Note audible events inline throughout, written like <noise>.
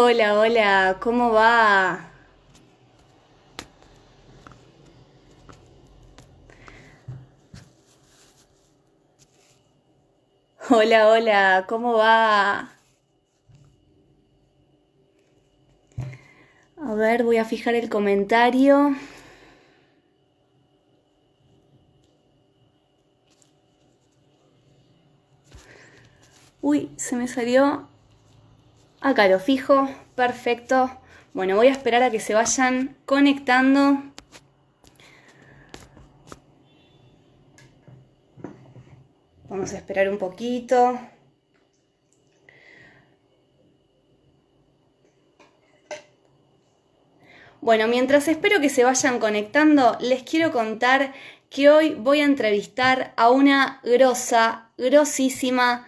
Hola, hola, ¿cómo va? Hola, hola, ¿cómo va? A ver, voy a fijar el comentario. Uy, se me salió. Acá lo fijo. Perfecto. Bueno, voy a esperar a que se vayan conectando. Vamos a esperar un poquito. Bueno, mientras espero que se vayan conectando, les quiero contar que hoy voy a entrevistar a una grosa, grosísima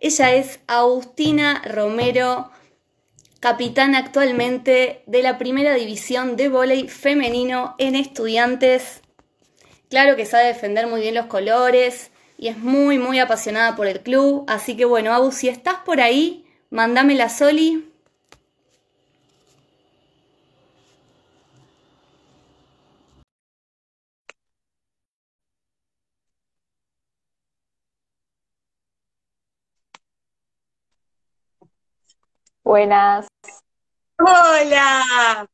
ella es Agustina Romero, capitana actualmente de la primera división de vóley femenino en estudiantes. Claro que sabe defender muy bien los colores y es muy, muy apasionada por el club. Así que bueno, Agus, si estás por ahí, mandame la Soli. Buenas. Hola,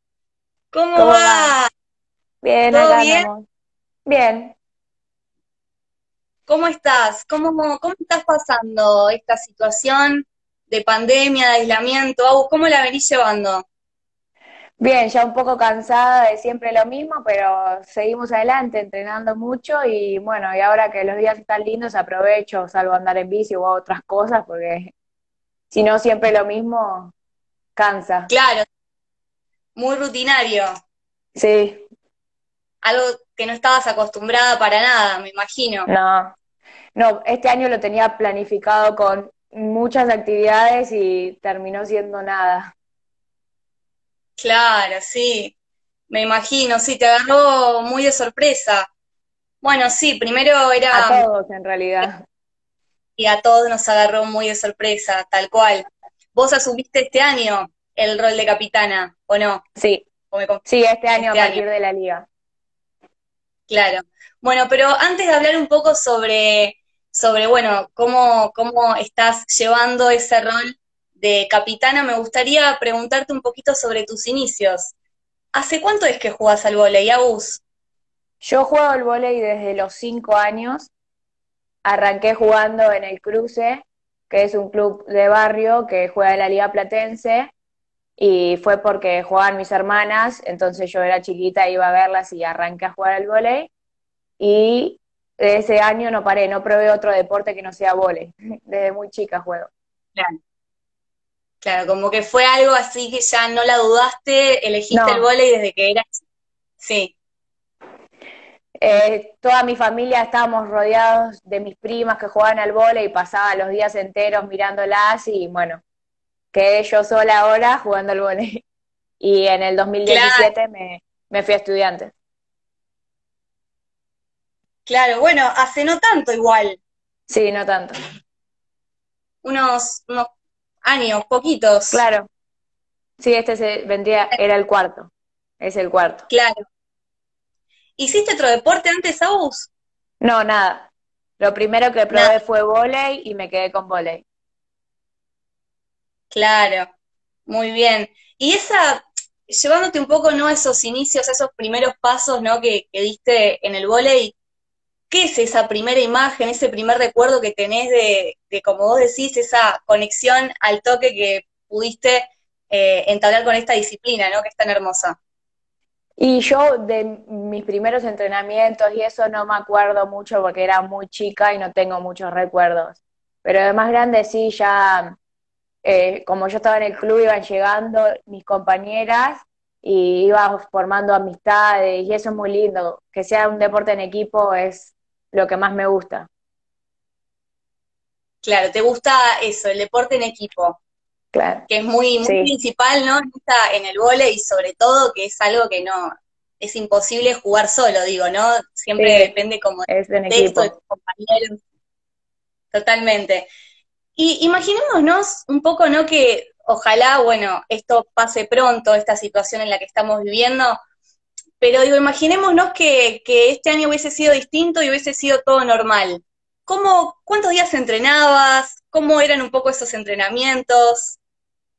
¿cómo, ¿Cómo va? Bien, ¿Todo acá bien? andamos. Bien. ¿Cómo estás? ¿Cómo, cómo estás pasando esta situación de pandemia, de aislamiento? Agus, ¿cómo la venís llevando? Bien, ya un poco cansada de siempre lo mismo, pero seguimos adelante entrenando mucho y bueno, y ahora que los días están lindos aprovecho, salgo a andar en bici o a otras cosas porque si no siempre lo mismo cansa. Claro, muy rutinario, Sí, algo que no estabas acostumbrada para nada, me imagino. no. No, este año lo tenía planificado con muchas actividades y terminó siendo nada. Claro, sí, me imagino, sí, te agarró muy de sorpresa. Bueno, sí, primero A era, todos en realidad. Y a todos nos agarró muy de sorpresa, tal cual. ¿Vos asumiste este año el rol de capitana, o no? Sí, ¿O me sí, este año a este partir año? de la liga. Claro. Bueno, pero antes de hablar un poco sobre, sobre bueno, cómo, cómo estás llevando ese rol de capitana, me gustaría preguntarte un poquito sobre tus inicios. ¿Hace cuánto es que jugás al vóley, Agus? Yo juego al vóley desde los cinco años. Arranqué jugando en el Cruce, que es un club de barrio que juega en la Liga Platense, y fue porque jugaban mis hermanas, entonces yo era chiquita, iba a verlas y arranqué a jugar al vóley. Y de ese año no paré, no probé otro deporte que no sea vóley. <laughs> Desde muy chica juego. Claro. Claro, como que fue algo así que ya no la dudaste, elegiste el No, vóley desde que eras. Sí, eh, toda mi familia estábamos rodeados de mis primas que jugaban al vóley y pasaba los días enteros mirándolas y bueno. Quedé yo sola ahora jugando al vóley. <laughs> Y en el claro, 2017 me, me fui a estudiantes. claro. Bueno, hace no tanto igual, Sí, no tanto. unos, unos años, poquitos. Claro. Sí, este se vendría, era el cuarto. Es el cuarto. Claro. ¿Hiciste otro deporte antes, Agus? No, nada. Lo primero que Nada, probé fue vóley y me quedé con vóley. claro, muy bien. Y esa, llevándote un poco, ¿no? Esos inicios, esos primeros pasos, ¿no? Que, que diste en el vóley, ¿qué es esa primera imagen, ese primer recuerdo que tenés de, de, como vos decís, esa conexión al toque que pudiste eh, entablar con esta disciplina, ¿no? Que es tan hermosa. Y yo de mis primeros entrenamientos y eso no me acuerdo mucho porque era muy chica y no tengo muchos recuerdos. Pero de más grande sí, ya eh, como yo estaba en el club, iban llegando mis compañeras y iba formando amistades y eso es muy lindo. Que sea un deporte en equipo es lo que más me gusta. Claro, te gusta eso, el deporte en equipo. Claro, que es muy, muy sí, principal, ¿no? En esta- en el vóley y sobre todo que es algo que no, es imposible jugar solo, digo, ¿no? Siempre sí, depende como del es en contexto, de tus compañeros, totalmente. Y imaginémonos un poco, ¿no? Que ojalá, bueno, esto pase pronto, esta situación en la que estamos viviendo, pero digo, imaginémonos que, que este año hubiese sido distinto y hubiese sido todo normal. ¿Cómo, ¿Cuántos días entrenabas? ¿Cómo eran un poco esos entrenamientos?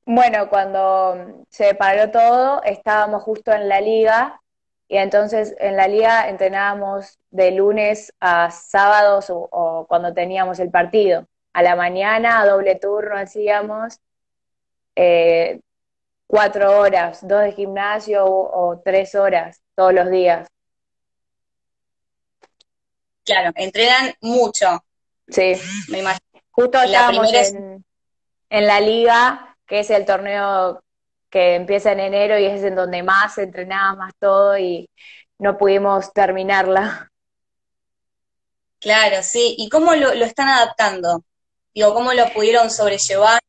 Bueno, cuando se paró todo, estábamos justo en la liga y entonces en la liga entrenábamos de lunes a sábados o, cuando teníamos el partido. A la mañana, a doble turno hacíamos eh, cuatro horas, dos de gimnasio o, tres horas todos los días. Claro, entrenan mucho. Sí. Me imagino. Justo estábamos en, en la liga que es el torneo que empieza en enero y es en donde más se entrenaba, más todo y no pudimos terminarla. Claro, sí. ¿Y cómo lo, están adaptando? Digo, ¿cómo lo pudieron sobrellevar?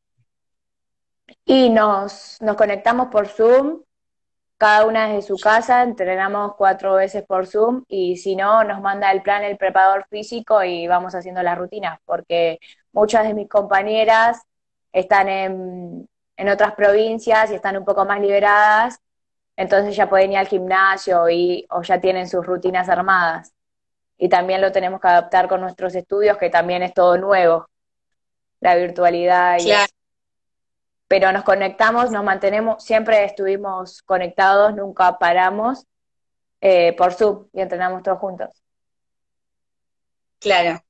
Y nos, nos conectamos por Zoom, cada una desde su casa, entrenamos cuatro veces por Zoom y si no, nos manda el plan el preparador físico y vamos haciendo las rutinas, porque muchas de mis compañeras están en, en otras provincias y están un poco más liberadas, entonces ya pueden ir al gimnasio y, o ya tienen sus rutinas armadas. Y también lo tenemos que adaptar con nuestros estudios, que también es todo nuevo, la virtualidad. Y Pero nos conectamos, nos mantenemos, siempre estuvimos conectados, nunca paramos eh, por Zoom y entrenamos todos juntos. Claro.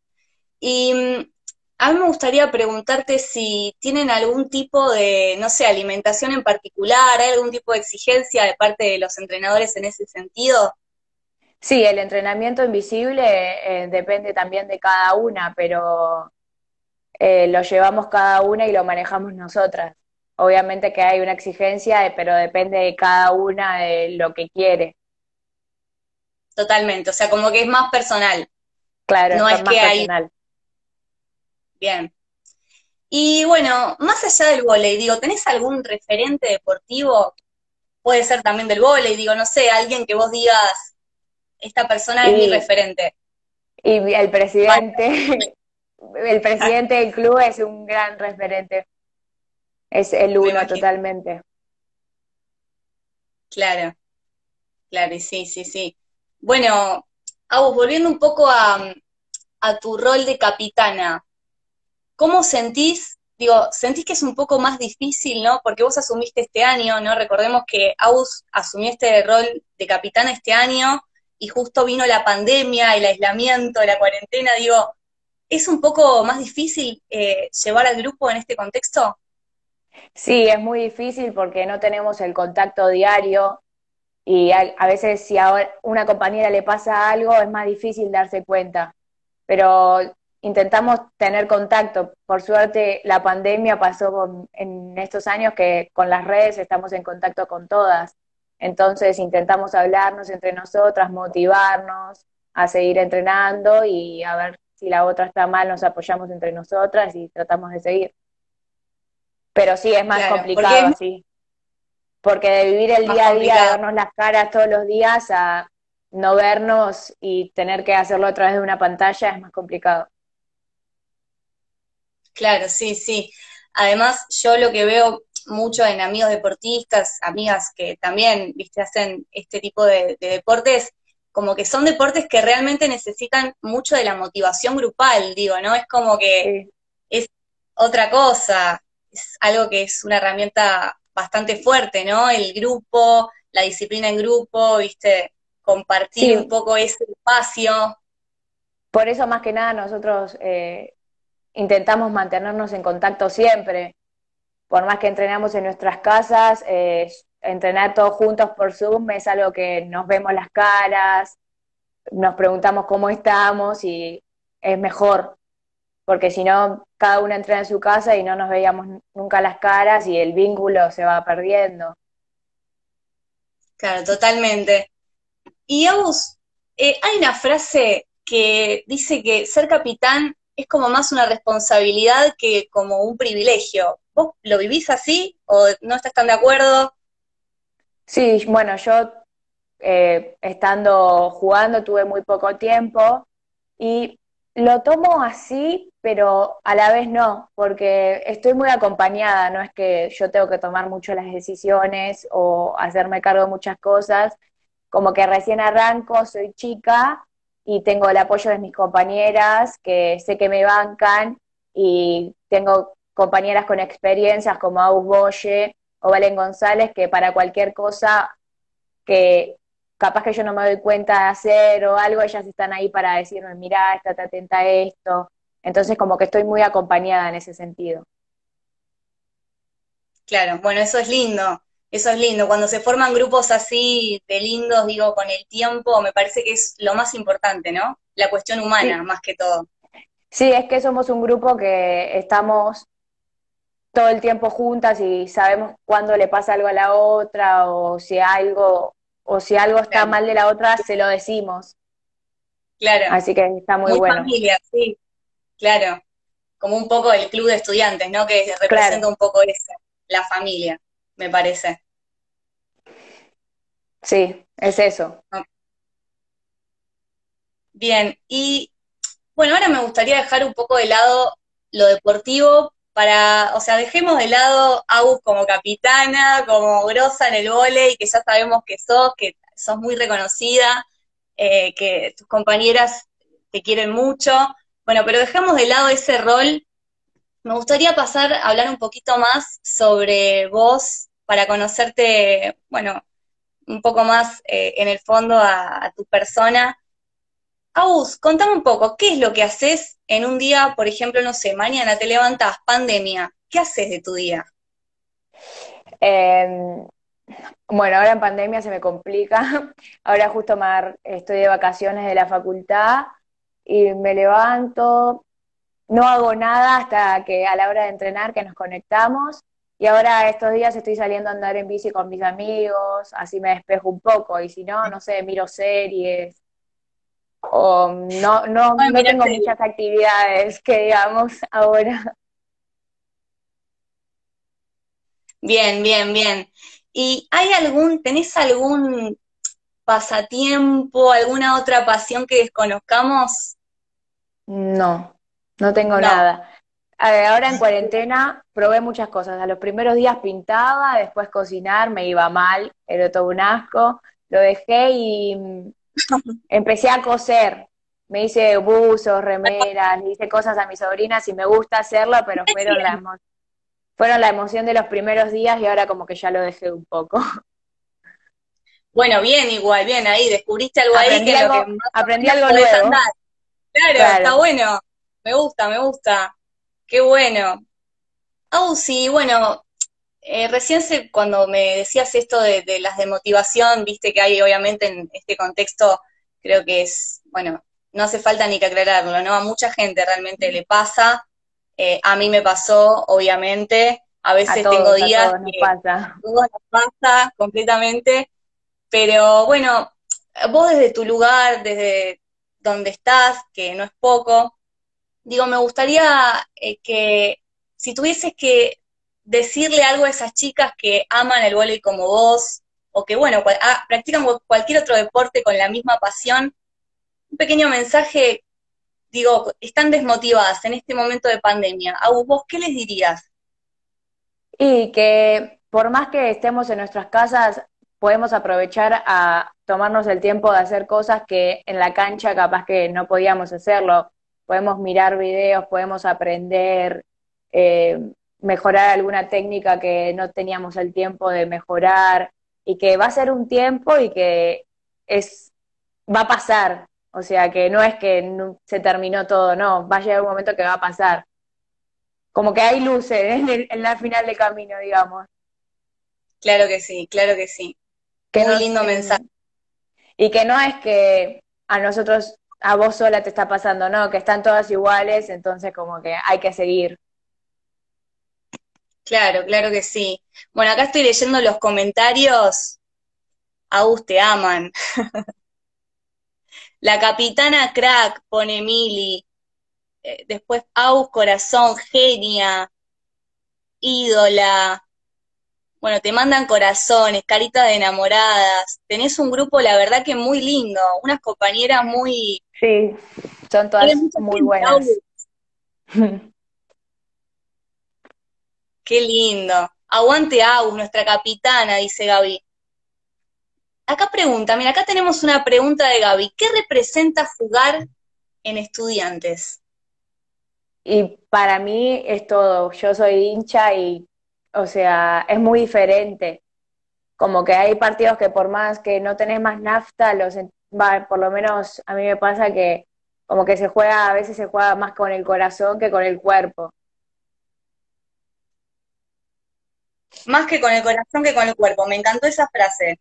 Y mm, a mí me gustaría preguntarte si tienen algún tipo de, no sé, alimentación en particular, ¿hay algún tipo de exigencia de parte de los entrenadores en ese sentido? Sí, el entrenamiento invisible eh, depende también de cada una, pero eh, lo llevamos cada una y lo manejamos nosotras. Obviamente que hay una exigencia, eh, pero depende de cada una de lo que quiere. Totalmente, o sea, como que es más personal. Claro, no es, más que personal. Bien. Y bueno, más allá del volei, digo, ¿tenés algún referente deportivo? Puede ser también del volei, digo, no sé, alguien que vos digas, esta persona es mi referente. Y el presidente, <laughs> el presidente del club es un gran referente. Es el uno totalmente. Claro, claro, sí, sí, sí. Bueno, Agus, volviendo un poco a, a tu rol de capitana, ¿Cómo sentís? Digo, ¿sentís que es un poco más difícil, no? Porque vos asumiste este año, ¿no? Recordemos que Aus asumió este rol de capitán este año y justo vino la pandemia, el aislamiento, la cuarentena. Digo, ¿es un poco más difícil eh, llevar al grupo en este contexto? Sí, es muy difícil porque no tenemos el contacto diario y a, a, veces si a una compañera le pasa algo es más difícil darse cuenta. Pero intentamos tener contacto. Por suerte, la pandemia pasó en estos años que con las redes estamos en contacto con todas. Entonces intentamos hablarnos entre nosotras, motivarnos a seguir entrenando y a ver si la otra está mal, nos apoyamos entre nosotras y tratamos de seguir. Pero sí, es más complicado, sí. Porque de vivir el día a día, vernos las caras todos los días a no vernos y tener que hacerlo a través de una pantalla es más complicado. Claro, sí, sí. Además, yo lo que veo mucho en amigos deportistas, amigas que también, viste, hacen este tipo de, deportes, como que son deportes que realmente necesitan mucho de la motivación grupal, digo, ¿no? Es como que es otra cosa, es algo que es una herramienta bastante fuerte, ¿no? El grupo, la disciplina en grupo, viste, compartir un poco ese espacio. Por eso más que nada nosotros eh, intentamos mantenernos en contacto siempre. Por más que entrenamos en nuestras casas, eh, entrenar todos juntos por Zoom es algo que nos vemos las caras, nos preguntamos cómo estamos y es mejor, porque si no, cada uno entrena en su casa y no nos veíamos nunca las caras y el vínculo se va perdiendo. Claro, totalmente. Y Agus, eh, hay una frase que dice que ser capitán es como más una responsabilidad que como un privilegio. ¿Vos lo vivís así o no estás tan de acuerdo? Sí, bueno, yo eh, estando jugando tuve muy poco tiempo y lo tomo así, pero a la vez no, porque estoy muy acompañada, no es que yo tengo que tomar mucho las decisiones o hacerme cargo de muchas cosas, como que recién arranco, soy chica y tengo el apoyo de mis compañeras que sé que me bancan y tengo compañeras con experiencias como Agus Boye o Valen González que para cualquier cosa que capaz que yo no me doy cuenta de hacer o algo, ellas están ahí para decirme, mira, estate atenta a esto. Entonces como que estoy muy acompañada en ese sentido. Claro, bueno, eso es lindo, eso es lindo. Cuando se forman grupos así de lindos, digo, con el tiempo, me parece que es lo más importante, ¿no? La cuestión humana, más que todo. Sí, es que somos un grupo que estamos todo el tiempo juntas y sabemos cuándo le pasa algo a la otra o si algo o si algo está mal de la otra, se lo decimos. Claro. Así que está muy, muy bueno. familia, sí. Claro. Como un poco el club de estudiantes, ¿no? Que representa un poco eso, la familia, me parece. Sí, es eso. Bien, y bueno, ahora me gustaría dejar un poco de lado lo deportivo para, o sea, dejemos de lado Agus como capitana, como grosa en el y que ya sabemos que sos, que sos muy reconocida, eh, que tus compañeras te quieren mucho. Bueno, pero dejemos de lado ese rol. Me gustaría pasar a hablar un poquito más sobre vos, para conocerte, bueno, un poco más eh, en el fondo a tu persona. Agus, contame un poco, ¿qué es lo que haces en un día, por ejemplo, no sé, mañana te levantas, pandemia, ¿qué haces de tu día? Em, bueno, ahora en pandemia se me complica. <laughs> Ahora justo me, estoy de vacaciones de la facultad y me levanto, no hago nada hasta que a la hora de entrenar que nos conectamos. Y ahora estos días estoy saliendo a andar en bici con mis amigos, así me despejo un poco. Y si no, no sé, miro series, o no, no, no tengo muchas actividades que digamos ahora. Bien, bien, bien. ¿Y hay algún, tenés algún pasatiempo, alguna otra pasión que desconozcamos? No, no tengo nada. ahora en <laughs> cuarentena probé muchas cosas. A los primeros días pintaba, después cocinar, me iba mal, era todo un asco. Lo dejé y <laughs> empecé a coser. Me hice buzos, remeras, le hice cosas a mis sobrinas y me gusta hacerlo, pero fueron la, fueron la emoción de los primeros días y ahora como que ya lo dejé un poco. Bueno, bien, igual, bien, ahí descubriste algo ahí que, algo, que aprendí algo nuevo. Claro, está bueno. Me gusta, me gusta. Qué bueno. Oh, sí, bueno, eh, recién se, cuando me decías esto de, las de motivación, viste que hay obviamente en este contexto, creo que es, bueno, no hace falta ni que aclararlo, ¿no? A mucha gente realmente le pasa, eh, a mí me pasó, obviamente, a veces tengo días que pasa. todo nos pasa completamente, pero bueno, vos desde tu lugar, desde donde estás, que no es poco, digo, me gustaría eh, que si tuvieses que decirle algo a esas chicas que aman el voleibol como vos, o que, bueno, ah, practican cualquier otro deporte con la misma pasión, un pequeño mensaje, digo, están desmotivadas en este momento de pandemia. ¿A vos qué les dirías? Y que por más que estemos en nuestras casas, podemos aprovechar a tomarnos el tiempo de hacer cosas que en la cancha capaz que no podíamos hacerlo. Podemos mirar videos, podemos aprender, eh, mejorar alguna técnica que no teníamos el tiempo de mejorar y que va a ser un tiempo y que es va a pasar, o sea, que no es que se terminó todo, no, va a llegar un momento que va a pasar. Como que hay luces <laughs> en, la final de camino, digamos. Claro que sí, claro que sí. Qué lindo mensaje. Y que no es que a nosotros, a vos sola te está pasando, no, que están todas iguales, entonces como que hay que seguir. Claro, claro que sí. Bueno, acá estoy leyendo los comentarios. Agus te aman. <laughs> La capitana crack, pone Mili. Eh, después Agus corazón, genia. Ídola. Bueno, te mandan corazones, caritas de enamoradas. Tenés un grupo, la verdad que muy lindo, unas compañeras muy... Sí, son todas muy buenas. <laughs> Qué lindo. Aguante Agus, nuestra capitana, dice Gaby. Acá pregunta, mira, acá tenemos una pregunta de Gaby. ¿Qué representa jugar en estudiantes? Y para mí es todo. Yo soy hincha y, o sea, es muy diferente. Como que hay partidos que por más que no tenés más nafta, los, por lo menos a mí me pasa que como que se juega, a veces se juega más con el corazón que con el cuerpo. Más que con el corazón que con el cuerpo. Me encantó esa frase.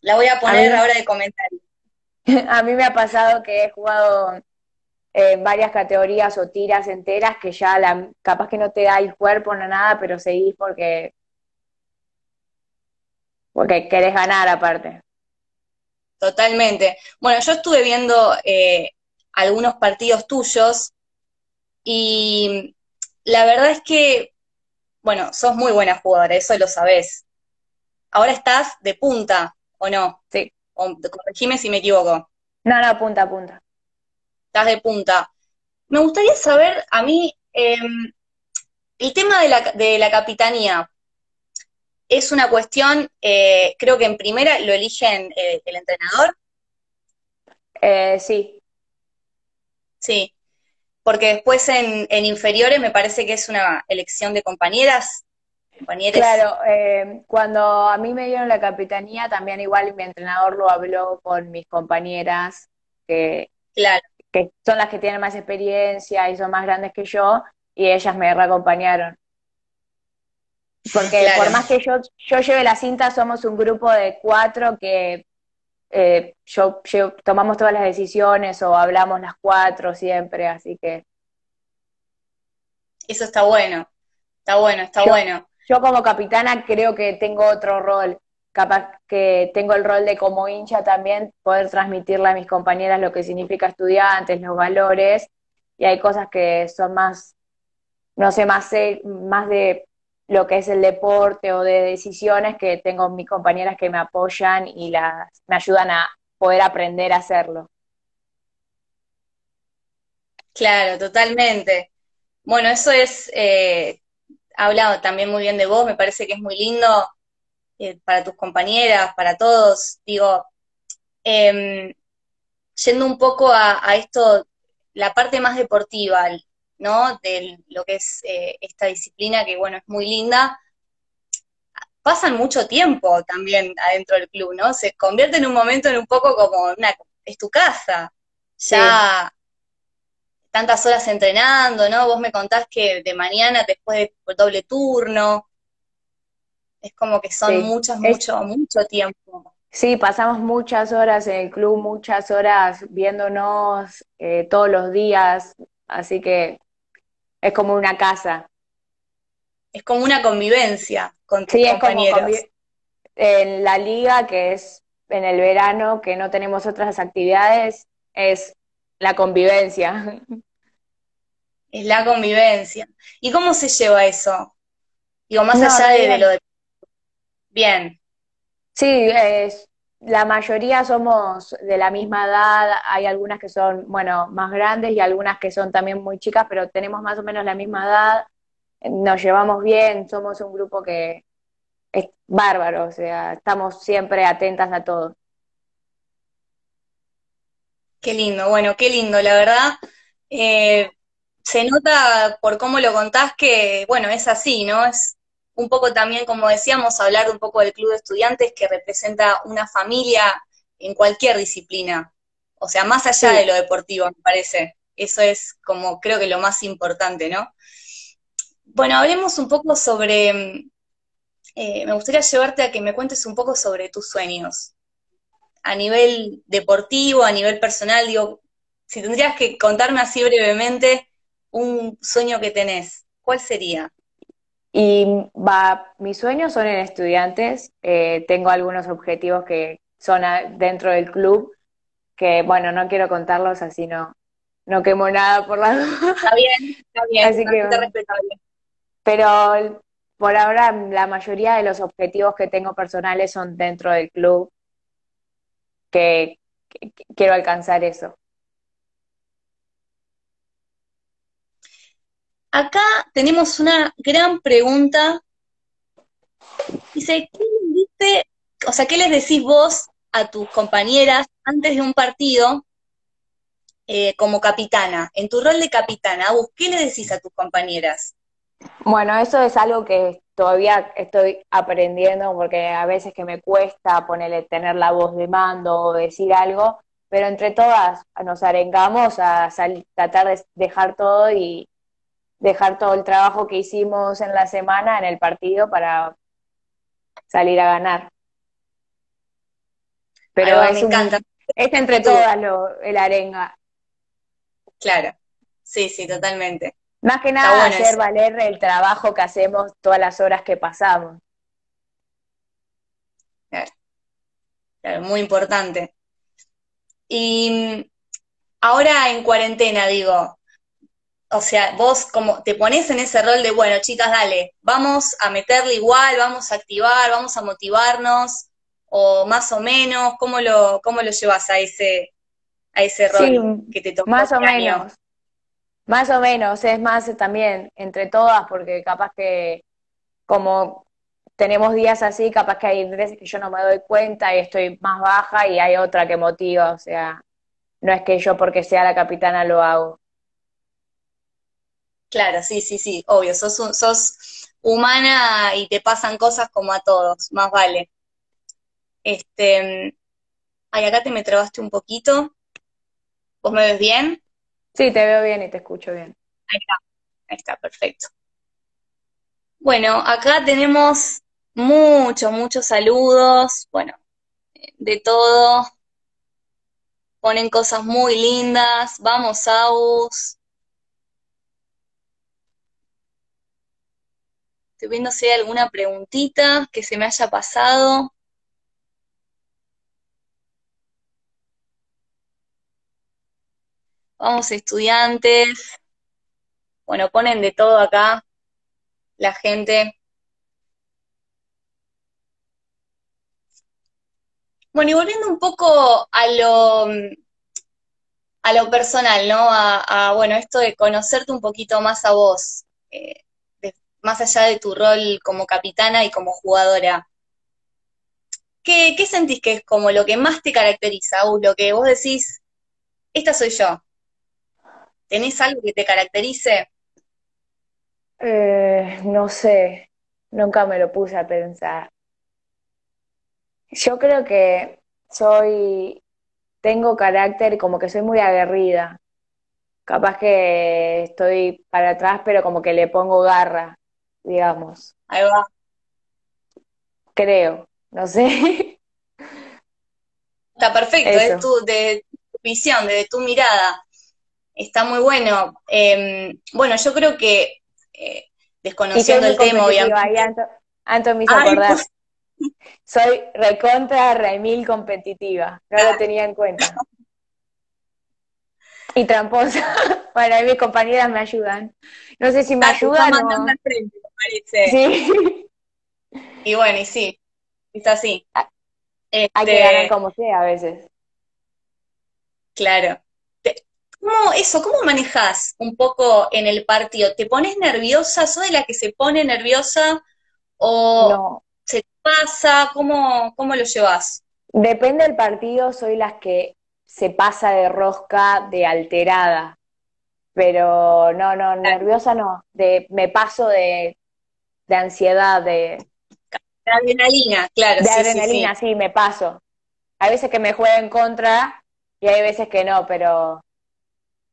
La voy a poner ahora de comentario. <laughs> A mí me ha pasado que he jugado en varias categorías o tiras enteras que ya la, capaz que no te da el cuerpo no nada, pero seguís porque porque querés ganar aparte. Totalmente. Bueno, yo estuve viendo eh, algunos partidos tuyos y la verdad es que, bueno, sos muy buena jugadora, eso lo sabés. Ahora estás de punta, ¿o no? Sí. corregime si me equivoco. No, no, punta punta estás de punta. Me gustaría saber, a mí, em, el tema de la, de la capitanía es una cuestión, eh, creo que en primera lo eligen eh, el entrenador. Eh, sí. Sí, porque después en, en, inferiores me parece que es una elección de compañeras. Compañeras. Claro, em, cuando a mí me dieron la capitanía, también igual mi entrenador lo habló con mis compañeras, que claro que son las que tienen más experiencia y son más grandes que yo, y ellas me reacompañaron. Porque por más que yo, yo lleve la cinta, somos un grupo de cuatro que eh, yo, tomamos todas las decisiones o hablamos las cuatro siempre, así que... Eso está bueno, está bueno, está bueno. Yo como capitana creo que tengo otro rol capaz que tengo el rol de como hincha también poder transmitirle a mis compañeras lo que significa estudiantes, los valores, y hay cosas que son más, no sé, más, más de lo que es el deporte o de decisiones que tengo mis compañeras que me apoyan y las, me ayudan a poder aprender a hacerlo. Claro, totalmente. Bueno, eso es, eh, hablado también muy bien de vos, me parece que es muy lindo eh, para tus compañeras, para todos. Digo, em, yendo un poco a, esto, la parte más deportiva, ¿no? De lo que es eh, esta disciplina, que bueno, es muy linda. Pasan mucho tiempo también adentro del club, ¿no? Se convierte en un momento en un poco como una, es tu casa. Ya tantas horas entrenando, ¿no? Vos me contás que de mañana después de doble turno, es como que son muchas, mucho, mucho tiempo. Sí, pasamos muchas horas en el club, muchas horas viéndonos eh, todos los días, así que es como una casa. Es como una convivencia con tus sí, compañeros. Es como en la liga, que es en el verano, que no tenemos otras actividades, es la convivencia. <laughs> Es la convivencia. ¿Y cómo se lleva eso? Digo, más allá de, de, lo de Bien. Sí, es, la mayoría somos de la misma edad, hay algunas que son, bueno, más grandes y algunas que son también muy chicas, pero tenemos más o menos la misma edad, nos llevamos bien, somos un grupo que es bárbaro, o sea, estamos siempre atentas a todo. Qué lindo, bueno, qué lindo, la verdad. Eh, se nota por cómo lo contás que, bueno, es así, ¿no? Es un poco también, como decíamos, hablar un poco del club de estudiantes que representa una familia en cualquier disciplina. O sea, más allá de lo deportivo, me parece. Eso es como creo que lo más importante, ¿no? Bueno, hablemos un poco sobre, eh, me gustaría llevarte a que me cuentes un poco sobre tus sueños. A nivel deportivo, a nivel personal, digo, si tendrías que contarme así brevemente un sueño que tenés, ¿cuál sería? Y va, mis sueños son en estudiantes, eh, tengo algunos objetivos que son dentro del club, que bueno, no quiero contarlos así no, no quemo nada por la Está bien, está bien, así que, Pero por ahora la mayoría de los objetivos que tengo personales son dentro del club, que, que quiero alcanzar eso. Acá tenemos una gran pregunta. Dice, ¿qué o sea, ¿qué les decís vos a tus compañeras antes de un partido eh, como capitana? En tu rol de capitana, vos, ¿qué le decís a tus compañeras? Bueno, eso es algo que todavía estoy aprendiendo porque a veces que me cuesta ponerle, tener la voz de mando o decir algo, pero entre todas nos arengamos a tratar de dejar todo y, dejar todo el trabajo que hicimos en la semana en el partido para salir a ganar. Pero es, me encanta. es entre todas lo, el arenga. Claro, sí, sí, totalmente. Más que nada hacer valer el trabajo que hacemos todas las horas que pasamos. Claro, claro muy importante. Y ahora en cuarentena, digo, o sea, vos como te pones en ese rol de, bueno, chicas, dale, vamos a meterle igual, vamos a activar, vamos a motivarnos, o más o menos, ¿cómo lo, cómo lo llevas a ese, a ese rol que te tocó? Más o este menos. Más o menos, es más también entre todas, porque capaz que como tenemos días así, capaz que hay veces que yo no me doy cuenta y estoy más baja y hay otra que motiva, o sea, no es que yo porque sea la capitana lo hago. Claro, sí, sí, sí, obvio, sos, sos humana y te pasan cosas como a todos, más vale. Este, ay, acá te me trabaste un poquito. ¿Vos me ves bien? Sí, te veo bien y te escucho bien. Ahí está, ahí está, perfecto. Bueno, acá tenemos muchos, muchos saludos, bueno, de todo. Ponen cosas muy lindas. Vamos, Aus. Estoy viendo si hay alguna preguntita que se me haya pasado. Vamos, estudiantes. Bueno, ponen de todo acá la gente. Bueno, y volviendo un poco a lo, a lo personal, ¿no? A, bueno, esto de conocerte un poquito más a vos. Eh, más allá de tu rol como capitana y como jugadora. ¿Qué, sentís que es como lo que más te caracteriza, o lo que vos decís, esta soy yo? ¿Tenés algo que te caracterice? Eh, no sé, nunca me lo puse a pensar. Yo creo que soy, tengo carácter como que soy muy aguerrida. Capaz que estoy para atrás, pero como que le pongo garra digamos. Ahí va. Creo, no sé. <laughs> Está perfecto, es tu, de tu visión, de tu mirada. Está muy bueno. Em, bueno, yo creo que eh, desconociendo el tema, obviamente. Anto, me hizo acordar. Pues. <laughs> Soy recontra remil competitiva, no lo tenía en cuenta. Y tramposa. <laughs> Bueno, mis compañeras me ayudan. No sé si me ayudan Sí. Y bueno, y sí, está así. Hay que este, ganar como sea a veces. Claro. ¿Cómo, eso, cómo manejas un poco en el partido? ¿Te pones nerviosa? ¿Sos de la que se pone nerviosa? ¿O se te pasa? ¿Cómo, ¿Cómo lo llevas? Depende del partido, soy las que se pasa de rosca, de alterada. Pero no, no, nerviosa no. De, me paso de de ansiedad, de... De adrenalina, claro. De adrenalina, sí, me paso. Hay veces que me juego en contra y hay veces que no, pero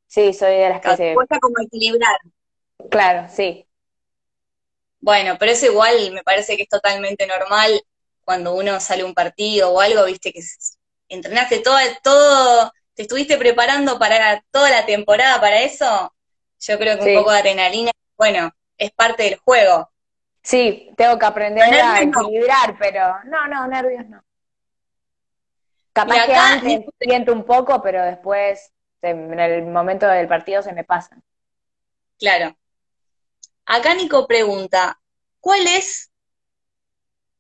sí, soy de las que se... Cuesta como equilibrar. Claro, sí. Bueno, pero eso igual me parece que es totalmente normal cuando uno sale un partido o algo, viste que entrenaste todo, todo, te estuviste preparando para toda la temporada para eso. Yo creo que un poco de adrenalina, bueno, es parte del juego. Sí, tengo que aprender a equilibrar, pero no, no, nervios no. Capaz que antes siento un poco, pero después, en el momento del partido, se me pasa. Claro. Acá Nico pregunta, ¿cuál es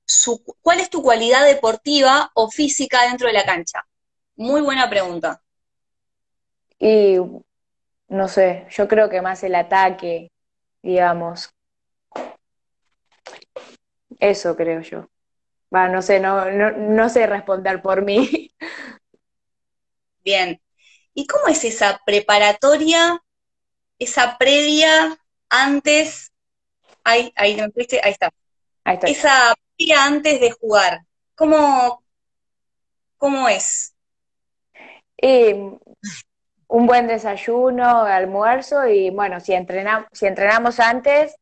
su, cuál es tu cualidad deportiva o física dentro de la cancha? Muy buena pregunta. Y no sé, yo creo que más el ataque, digamos. Eso creo yo. Va, no sé, no, no, no sé responder por mí. <laughs> Bien. ¿Y cómo es esa preparatoria, esa previa antes? Ahí, ahí, ahí está. Ahí está. Esa previa antes de jugar. ¿Cómo, cómo es? un buen desayuno, almuerzo y bueno, si, entrenamos, si entrenamos antes,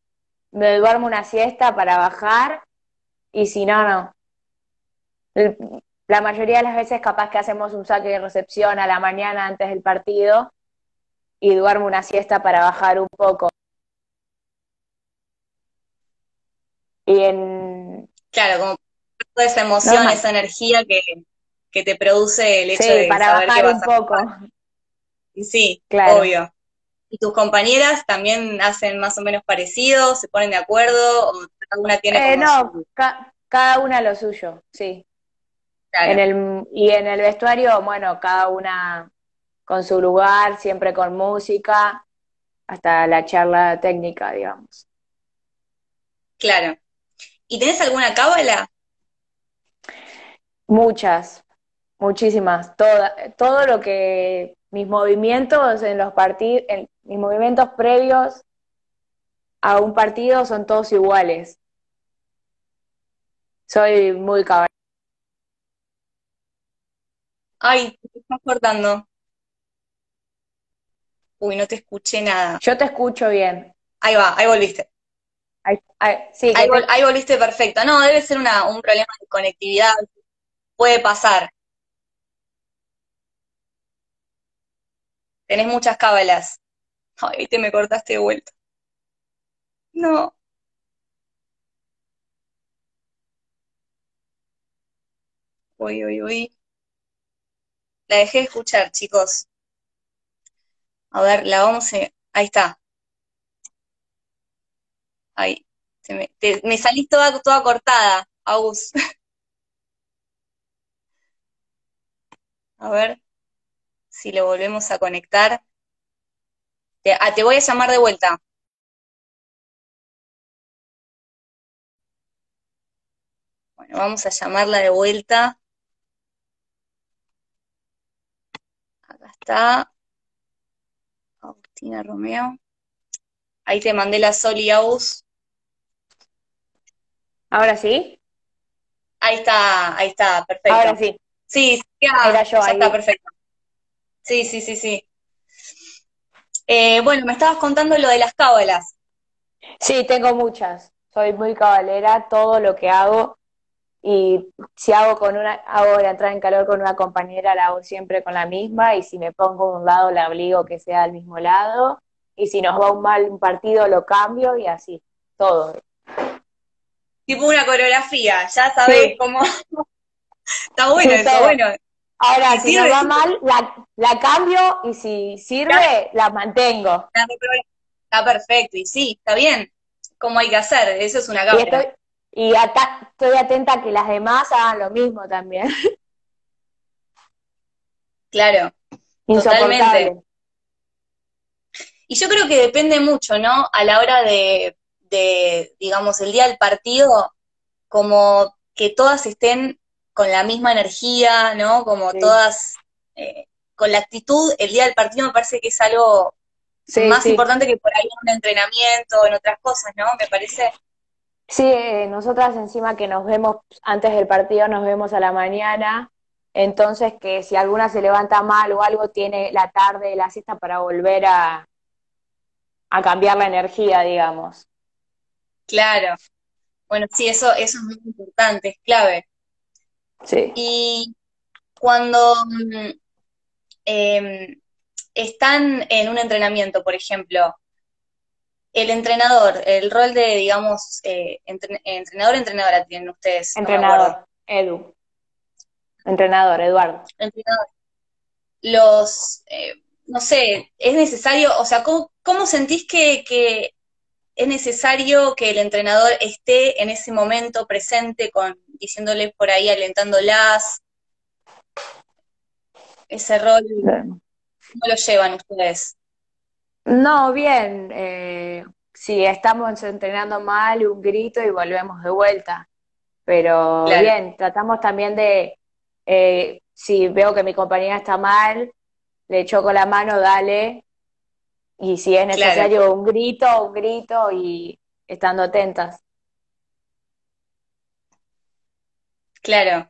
me duermo una siesta para bajar y si no, no. La mayoría de las veces capaz que hacemos un saque de recepción a la mañana antes del partido y duermo una siesta para bajar un poco. Y en... Claro, como toda esa emoción, esa energía que, que, te produce el hecho de para bajar un poco. Y sí, claro. obvio. ¿Y tus compañeras también hacen más o menos parecido? ¿Se ponen de acuerdo? ¿O cada una tiene eh, No, cada una lo suyo, sí. En el, y en el vestuario, bueno, cada una con su lugar, siempre con música, hasta la charla técnica, digamos. Claro. ¿Y tenés alguna cábala? Muchas, muchísimas. Toda, todo lo que mis movimientos en los partidos, mis movimientos previos a un partido son todos iguales. Soy muy caballero. Ay, te estás cortando. Uy, no te escuché nada. Yo te escucho bien. Ahí va, ahí volviste. Ahí, sí, ahí, volviste perfecto. No, debe ser una, un problema de conectividad. Puede pasar. Tenés muchas cábalas. Ay, te me cortaste de vuelta. No. Uy, uy, uy. La dejé de escuchar, chicos. A ver, la vamos a... Ahí está. Ahí. me, me salís toda, toda cortada, Agus. <laughs> A ver si lo volvemos a conectar. Te, ah, te voy a llamar de vuelta. Bueno, vamos a llamarla de vuelta. está Agustina Romeo. Ahí te mandé la Sol y Aus. ¿Ahora sí? Ahí está, ahí está, perfecto. Ahora sí. Sí, ya, Era yo, ya está perfecto. Sí, sí, sí, sí. Eh, bueno, me estabas contando lo de las cábalas. Sí, tengo muchas. Soy muy cabalera, todo lo que hago. Y si hago con una hago la entrada en calor con una compañera la hago siempre con la misma. Y si me pongo de un lado la obligo que sea al mismo lado. Y si nos va un mal un partido lo cambio y así. Todo. Tipo una coreografía ya sabes cómo <laughs> está bueno está bueno ahora si nos va mal la, la, cambio y si sirve la mantengo está perfecto y sí está bien cómo hay que hacer eso es una cámara y estoy atenta a que las demás hagan lo mismo también. <laughs> Claro, totalmente. Y yo creo que depende mucho, ¿no? A la hora de, de, digamos, el día del partido, como que todas estén con la misma energía, ¿no? Como todas eh, con la actitud, el día del partido me parece que es algo más importante que por ahí en un entrenamiento, en otras cosas, ¿no? Me parece Sí, eh, nosotras encima que nos vemos antes del partido, nos vemos a la mañana, entonces que si alguna se levanta mal o algo, tiene la tarde, la siesta para volver a, a cambiar la energía, digamos. Claro. Bueno, sí, eso, eso es muy importante, es clave. Sí. Y cuando em, están en un entrenamiento, por ejemplo, el entrenador, el rol de, digamos, eh, entrenador entrenadora tienen ustedes. Entrenador, Edu. Entrenador, Eduardo. Entrenador. Los, eh, no sé, es necesario, o sea, ¿cómo, cómo sentís que, que es necesario que el entrenador esté en ese momento presente, con diciéndoles por ahí, alentándolas. Ese rol, ¿cómo lo llevan ustedes? No, bien. Eh, si estamos entrenando mal, un grito y volvemos de vuelta. Pero bien, tratamos también de, eh, si veo que mi compañera está mal, le choco la mano, dale. Y si es necesario un grito, un grito y estando atentas. Claro.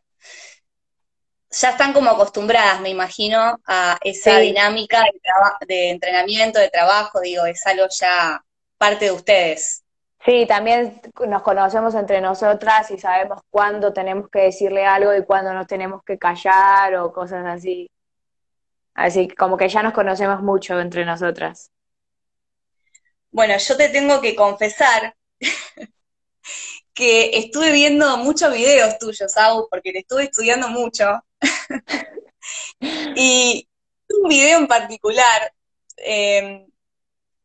Ya están como acostumbradas, me imagino, a esa dinámica de, de entrenamiento, de trabajo, digo, es algo ya parte de ustedes. Sí, también nos conocemos entre nosotras y sabemos cuándo tenemos que decirle algo y cuándo nos tenemos que callar o cosas así. Así como que ya nos conocemos mucho entre nosotras. Bueno, yo te tengo que confesar que estuve viendo muchos videos tuyos, Au, porque te estuve estudiando mucho. <laughs> y un video en particular eh,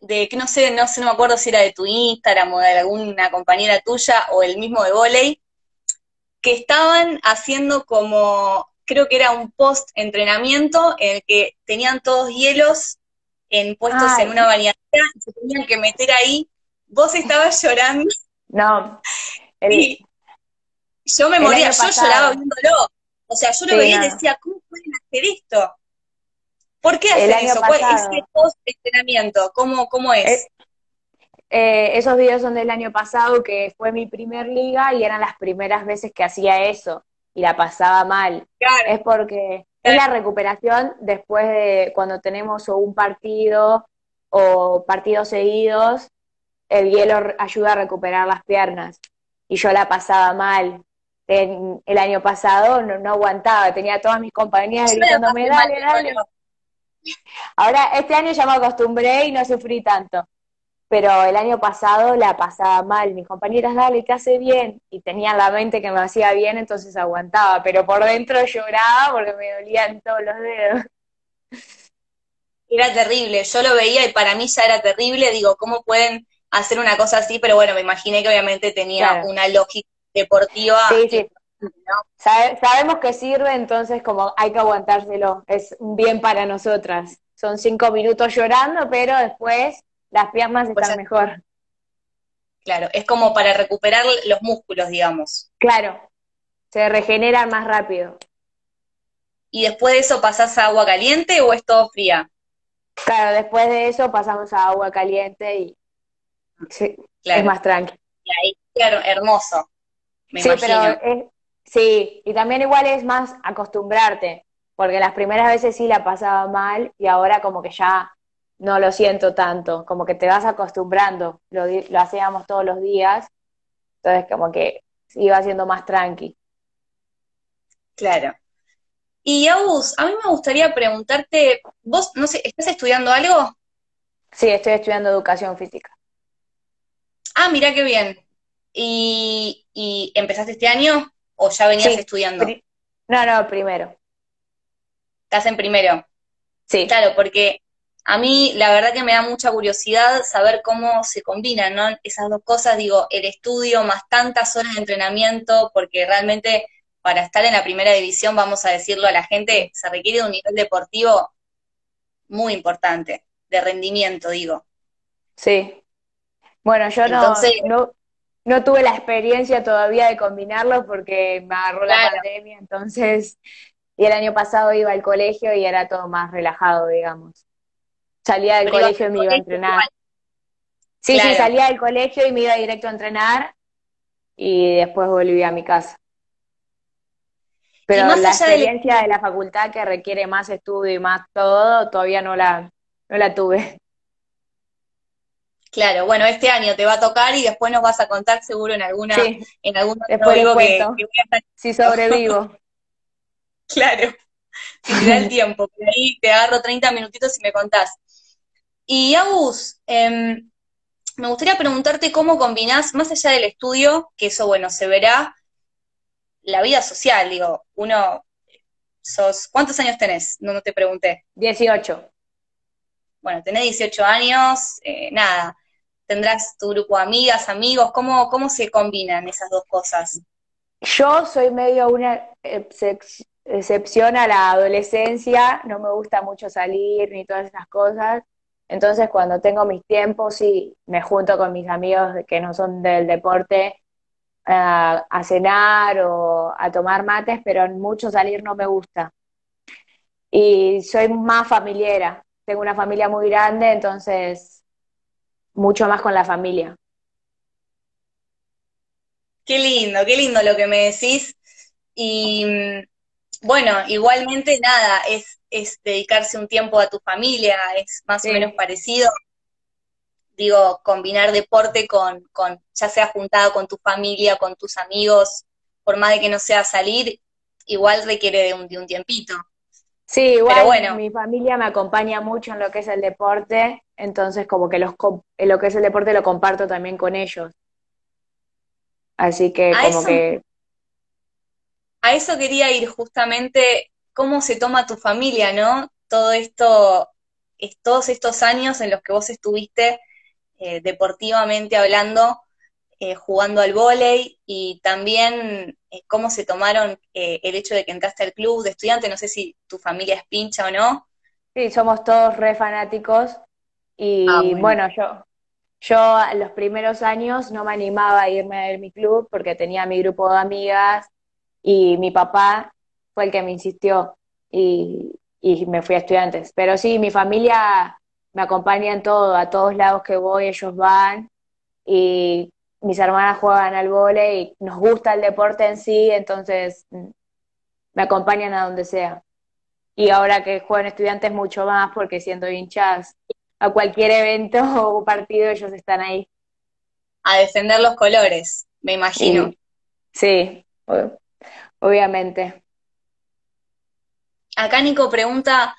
de que no sé, no sé, no me acuerdo si era de tu Instagram o de alguna compañera tuya o el mismo de volei, que estaban haciendo como, creo que era un post entrenamiento en el que tenían todos hielos en puestos en una bañadera y se tenían que meter ahí. Vos estabas llorando. No. <laughs> y yo me moría, yo lloraba viéndolo. O sea, yo lo veía y decía, ¿cómo pueden hacer esto? ¿Por qué hacen eso? ¿Cuál es el post-entrenamiento? ¿Cómo, ¿Cómo es? Eh, eh, esos videos son del año pasado, que fue mi primer liga y eran las primeras veces que hacía eso y la pasaba mal. Es porque es la recuperación después de cuando tenemos o un partido o partidos seguidos, el hielo ayuda a recuperar las piernas. Y yo la pasaba mal. el año pasado no, no aguantaba, tenía todas mis compañías gritándome, dale, dale. Ahora, este año ya me acostumbré y no sufrí tanto. Pero el año pasado la pasaba mal. Mis compañeras, dale, te hace bien. Y tenían la mente que me hacía bien, entonces aguantaba. Pero por dentro lloraba porque me dolían todos los dedos. Era terrible. Yo lo veía y para mí ya era terrible. Digo, ¿cómo pueden hacer una cosa así? Pero bueno, me imaginé que obviamente tenía una lógica deportiva. Sí, sí sabemos que sirve, entonces como hay que aguantárselo, es un bien para nosotras. Son cinco minutos llorando, pero después las piernas pues están mejor. Claro, es como para recuperar los músculos, digamos. Claro, se regeneran más rápido. ¿Y después de eso pasás a agua caliente o es todo fría? Claro, después de eso pasamos a agua caliente y es más tranquilo. Y ahí, claro, hermoso. Me sí, pero es, Sí, y también igual es más acostumbrarte, porque las primeras veces sí la pasaba mal y ahora como que ya no lo siento tanto, como que te vas acostumbrando, lo, lo hacíamos todos los días, entonces como que iba siendo más tranqui. Claro. Y Agus, a mí me gustaría preguntarte, vos, no sé, ¿estás estudiando algo? Sí, estoy estudiando educación física. Ah, mira qué bien. ¿Y, y empezaste este año? ¿O ya venías estudiando? No, no, primero. ¿Estás en primero? Sí. Claro, porque a mí la verdad que me da mucha curiosidad saber cómo se combinan, ¿no? Esas dos cosas, digo, el estudio más tantas horas de entrenamiento, porque realmente para estar en la primera división, vamos a decirlo a la gente, se requiere un nivel deportivo muy importante, de rendimiento, digo. Sí. Bueno, yo no, no tuve la experiencia todavía de combinarlo porque me agarró la pandemia, entonces, y el año pasado iba al colegio y era todo más relajado, digamos. Salía del colegio y me iba a entrenar. Sí, sí, salía del colegio y me iba directo a entrenar y después volví a mi casa. Pero la experiencia de la facultad que requiere más estudio y más todo, todavía no la, no la tuve. Claro, bueno, este año te va a tocar y después nos vas a contar seguro en alguna, en algún después que, Si sobrevivo. <laughs> claro, si te da el tiempo, ahí te agarro 30 minutitos y me contás. Y Agus, em, me gustaría preguntarte cómo combinás, más allá del estudio, que eso, bueno, se verá, la vida social, digo, uno, sos, ¿cuántos años tenés? No, no te pregunté. 18. Bueno, tenés 18 años, eh, nada, tendrás tu grupo de amigas, amigos, ¿cómo, cómo se combinan esas dos cosas? Yo soy medio una excepción a la adolescencia, no me gusta mucho salir ni todas esas cosas. Entonces, cuando tengo mis tiempos, sí, me junto con mis amigos que no son del deporte a, a cenar o a tomar mates, pero mucho salir no me gusta. Y soy más familiera, tengo una familia muy grande, entonces mucho más con la familia. Qué lindo, qué lindo lo que me decís. Y mm, bueno, igualmente nada, es, es dedicarse un tiempo a tu familia, es más o menos parecido. Digo, combinar deporte con, con, ya sea juntado con tu familia, con tus amigos, por más de que no sea salir, igual requiere de un, de un tiempito. Sí, igual bueno. mi familia me acompaña mucho en lo que es el deporte, entonces como que los, lo que es el deporte lo comparto también con ellos. Así que como que... A eso quería ir justamente, cómo se toma tu familia, ¿no? Todo esto, todos estos años en los que vos estuviste eh, deportivamente hablando, eh, jugando al vóley y también eh, cómo se tomaron el hecho de que entraste al club de estudiante, no sé si tu familia es pincha o no. Sí, somos todos re fanáticos y ah, bueno. yo yo los primeros años no me animaba a irme a ver mi club porque tenía mi grupo de amigas y mi papá fue el que me insistió y, me fui a estudiantes. Pero sí, mi familia me acompaña en todo, a todos lados que voy ellos van y mis hermanas juegan al vóley y nos gusta el deporte en sí, entonces mm, me acompañan a donde sea. Y ahora que juegan estudiantes mucho más porque siendo hinchas a cualquier evento <laughs> o partido ellos están ahí. A defender los colores, me imagino. Sí, obviamente. Acá Nico pregunta,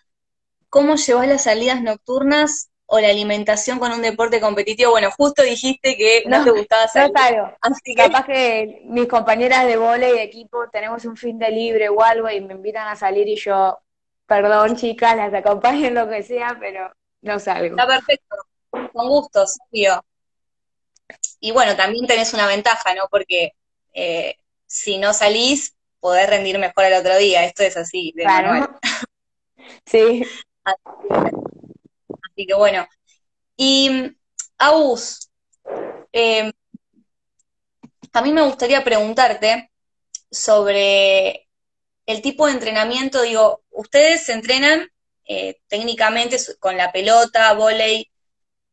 ¿cómo llevas las salidas nocturnas o la alimentación con un deporte competitivo? Bueno, justo dijiste que no, te gustaba salir. No, claro. Capaz que mis compañeras de vole y de equipo tenemos un fin de libre o algo y me invitan a salir y yo, perdón chicas, las acompaño en lo que sea, pero no salgo. Está perfecto, con gusto, obvio. Y bueno, también tenés una ventaja, ¿no? Porque eh, si no salís, podés rendir mejor el otro día. Esto es así, de manual. <laughs> Sí. Así, que bueno. Y, Agus, eh, a mí me gustaría preguntarte sobre el tipo de entrenamiento. Digo, ustedes se entrenan eh, técnicamente con la pelota, volei,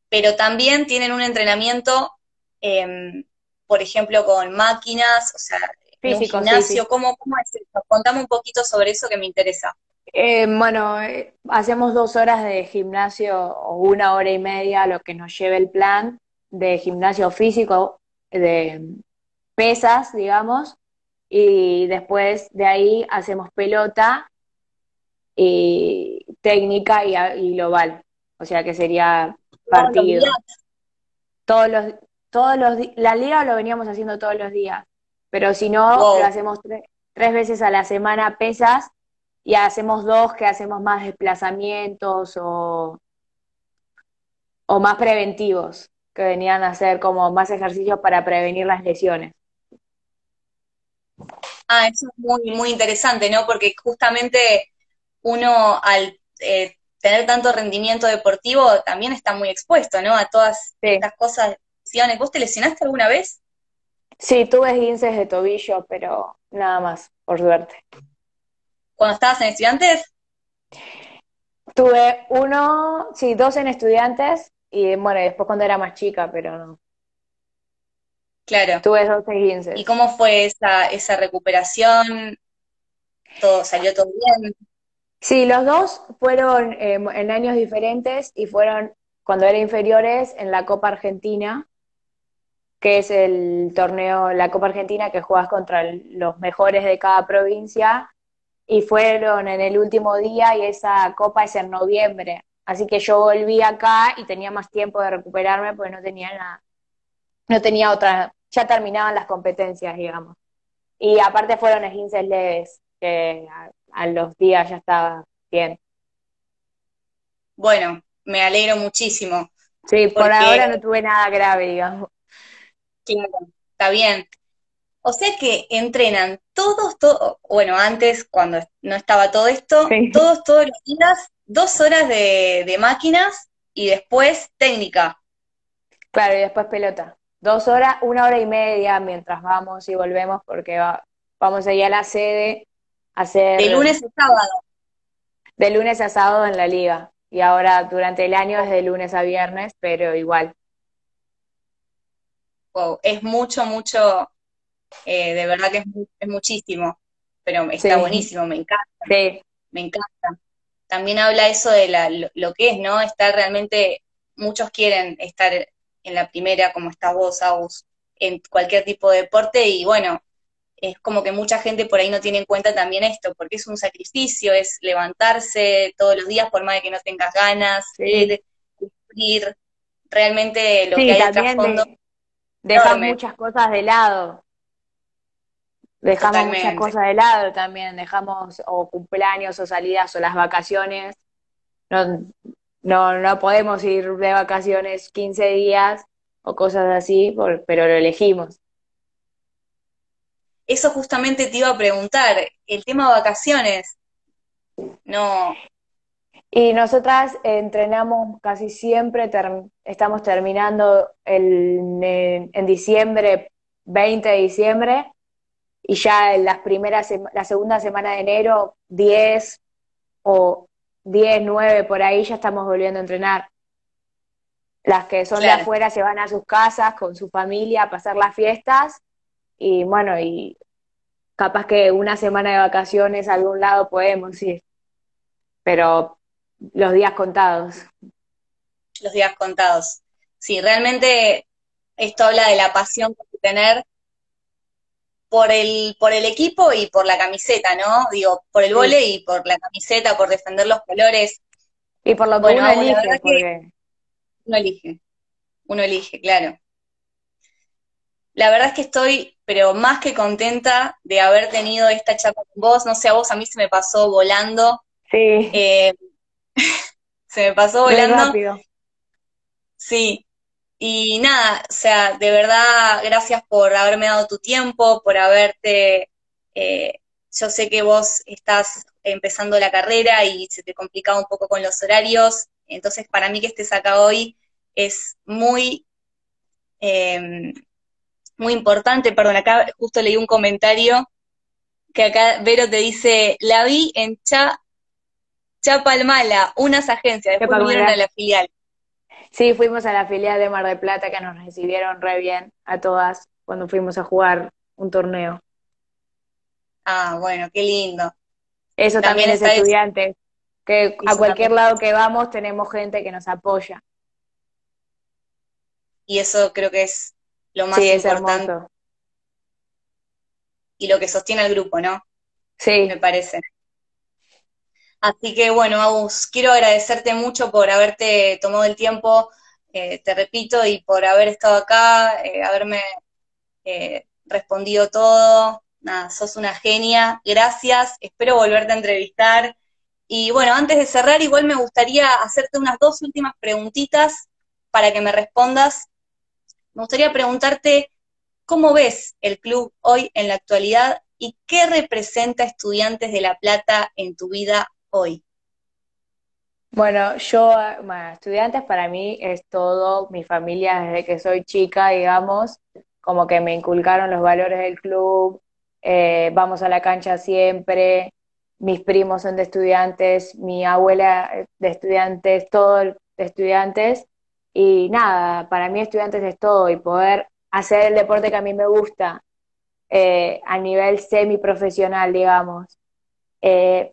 pero también tienen un entrenamiento, em, por ejemplo, con máquinas, o sea, Físico, gimnasio, ¿cómo, es eso? Contame un poquito sobre eso que me interesa. Eh, bueno, eh, hacemos dos horas de gimnasio o una hora y media, lo que nos lleve el plan de gimnasio físico, de pesas, digamos, y después de ahí hacemos pelota y técnica y, global, o sea que sería partido. Todos los, todos los la liga lo veníamos haciendo todos los días, pero si no, lo hacemos tres veces a la semana pesas y hacemos dos que hacemos más desplazamientos o, o más preventivos, que venían a hacer como más ejercicios para prevenir las lesiones. Ah, eso es muy, muy interesante, ¿no? Porque justamente uno al eh, tener tanto rendimiento deportivo también está muy expuesto, ¿no? A todas estas cosas. ¿Vos te lesionaste alguna vez? Sí, tuve guinces de tobillo, pero nada más, por suerte. ¿Cuando estabas en estudiantes? Tuve uno, sí, dos en estudiantes y bueno, después cuando era más chica, pero no. Claro. Tuve dos guinces. ¿Y cómo fue esa, esa recuperación? ¿Todo salió todo bien? Sí, los dos fueron eh, en años diferentes y fueron cuando eran inferiores en la Copa Argentina, que es el torneo, la Copa Argentina que juegas contra los mejores de cada provincia, y fueron en el último día y esa copa es en noviembre. Así que yo volví acá y tenía más tiempo de recuperarme porque no tenía nada, no tenía otra, ya terminaban las competencias, digamos. Y aparte fueron esguinces leves, que a los días ya estaba bien. Bueno, me alegro muchísimo. Sí, por ahora no tuve nada grave, digamos. Claro, está bien. O sea que entrenan todos, todos, bueno, antes cuando no estaba todo esto, todos, todos los días, dos horas de, máquinas y después técnica. Claro, y después pelota. Dos horas, una hora y media mientras vamos y volvemos porque vamos a ir a la sede hacer... De lunes a sábado. De lunes a sábado en la liga. Y ahora durante el año es de lunes a viernes, pero igual. Wow, es mucho, mucho, eh, de verdad que es, muchísimo, pero está buenísimo, me encanta. Sí. Me encanta. También habla eso de la, lo, que es, ¿no? Estar realmente, muchos quieren estar en la primera, como estás vos, Agus, en cualquier tipo de deporte, y bueno, es como que mucha gente por ahí no tiene en cuenta también esto, porque es un sacrificio, es levantarse todos los días por más de que no tengas ganas, ir, cumplir realmente lo que hay trasfondo. Dejar muchas cosas de lado. Dejamos muchas cosas de lado también, dejamos o cumpleaños o salidas o las vacaciones. No, no, no podemos ir de vacaciones 15 días o cosas así, pero lo elegimos. Eso justamente te iba a preguntar, el tema de vacaciones. No. Y nosotras entrenamos casi siempre, estamos terminando el, en diciembre, 20 de diciembre, y ya en las primeras, la segunda semana de enero, 10 o 10, 9 por ahí, ya estamos volviendo a entrenar. Las que son de afuera se van a sus casas con su familia a pasar las fiestas y bueno, y capaz que una semana de vacaciones a algún lado podemos ir, pero los días contados. Los días contados. Sí, realmente esto habla de la pasión que tener por el, por el equipo y por la camiseta, ¿no? Digo, por el vole y por la camiseta, por defender los colores. Y por lo que uno elige. Uno elige, uno elige, claro. La verdad es que estoy, pero más que contenta de haber tenido esta charla con vos. No sé, a vos a mí se me pasó volando. Sí. Eh, <laughs> se me pasó volando. rápido. Sí, y nada, o sea, de verdad, gracias por haberme dado tu tiempo, por haberte, eh, yo sé que vos estás empezando la carrera y se te complicaba un poco con los horarios, entonces para mí que estés acá hoy es muy, em, muy importante. Perdón, acá justo leí un comentario que acá Vero te dice, la vi en Cha, Chapalmala, unas agencias, después vinieron a la filial. Sí, fuimos a la filial de Mar del Plata que nos recibieron re bien a todas cuando fuimos a jugar un torneo. Ah, bueno, qué lindo. Eso también, es estudiante, que a cualquier lado que vamos tenemos gente que nos apoya. Y eso creo que es lo más importante. Y lo que sostiene al grupo, ¿no? Sí. Me parece. Así que bueno, Agus, quiero agradecerte mucho por haberte tomado el tiempo, eh, te repito, y por haber estado acá, eh, haberme eh, respondido todo. Nada, sos una genia. Gracias. Espero volverte a entrevistar. Y bueno, antes de cerrar, igual me gustaría hacerte unas dos últimas preguntitas para que me respondas. Me gustaría preguntarte cómo ves el club hoy en la actualidad y qué representa Estudiantes de La Plata en tu vida hoy? Bueno, yo, estudiantes para mí es todo, mi familia desde que soy chica, digamos, como que me inculcaron los valores del club, eh, vamos a la cancha siempre, mis primos son de estudiantes, mi abuela de estudiantes, todo de estudiantes, y nada, para mí estudiantes es todo, y poder hacer el deporte que a mí me gusta eh, a nivel semiprofesional, digamos, eh,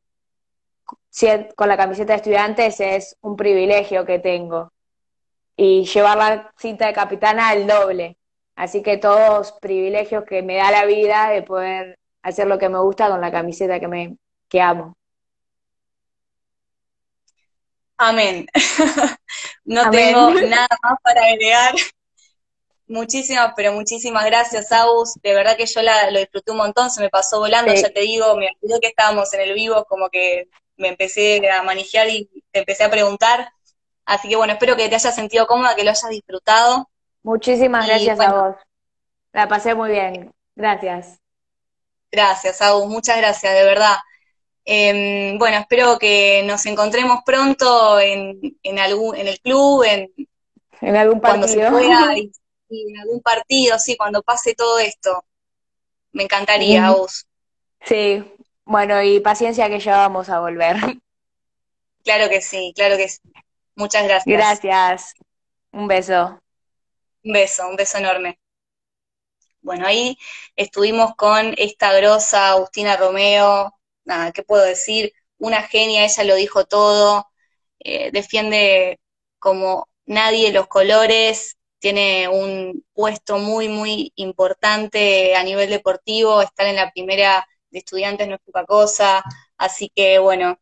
con la camiseta de estudiantes es un privilegio que tengo. Y llevar la cinta de capitana el doble. Así que todos privilegios que me da la vida de poder hacer lo que me gusta con la camiseta que me que amo. Amén. <laughs> no tengo <laughs> nada más para agregar. Muchísimas, pero muchísimas gracias, Aus. De verdad que yo la, lo disfruté un montón, se me pasó volando, ya te digo, me olvidé que estábamos en el vivo, como que me empecé a manejar y te empecé a preguntar. Así que bueno, espero que te hayas sentido cómoda, que lo hayas disfrutado. Muchísimas gracias a vos. La pasé muy bien. Gracias. Gracias, Agus, muchas gracias, de verdad. Em, bueno, espero que nos encontremos pronto en, en, algún, en el club, en, en algún partido. Cuando se pueda, <laughs> y, en algún partido, sí, cuando pase todo esto. Me encantaría, Agus. Sí, bueno, y paciencia que ya vamos a volver. Claro que sí, claro que sí. Muchas gracias. Gracias. Un beso. Un beso, un beso enorme. Bueno, ahí estuvimos con esta grosa Agustina Romeo, nada, ¿qué puedo decir? Una genia, ella lo dijo todo, eh, defiende como nadie los colores, tiene un puesto muy, muy importante a nivel deportivo, estar en la primera de estudiantes no es poca cosa, así que bueno,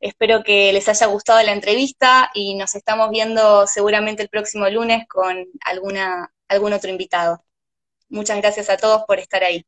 espero que les haya gustado la entrevista y nos estamos viendo seguramente el próximo lunes con alguna, algún otro invitado. Muchas gracias a todos por estar ahí.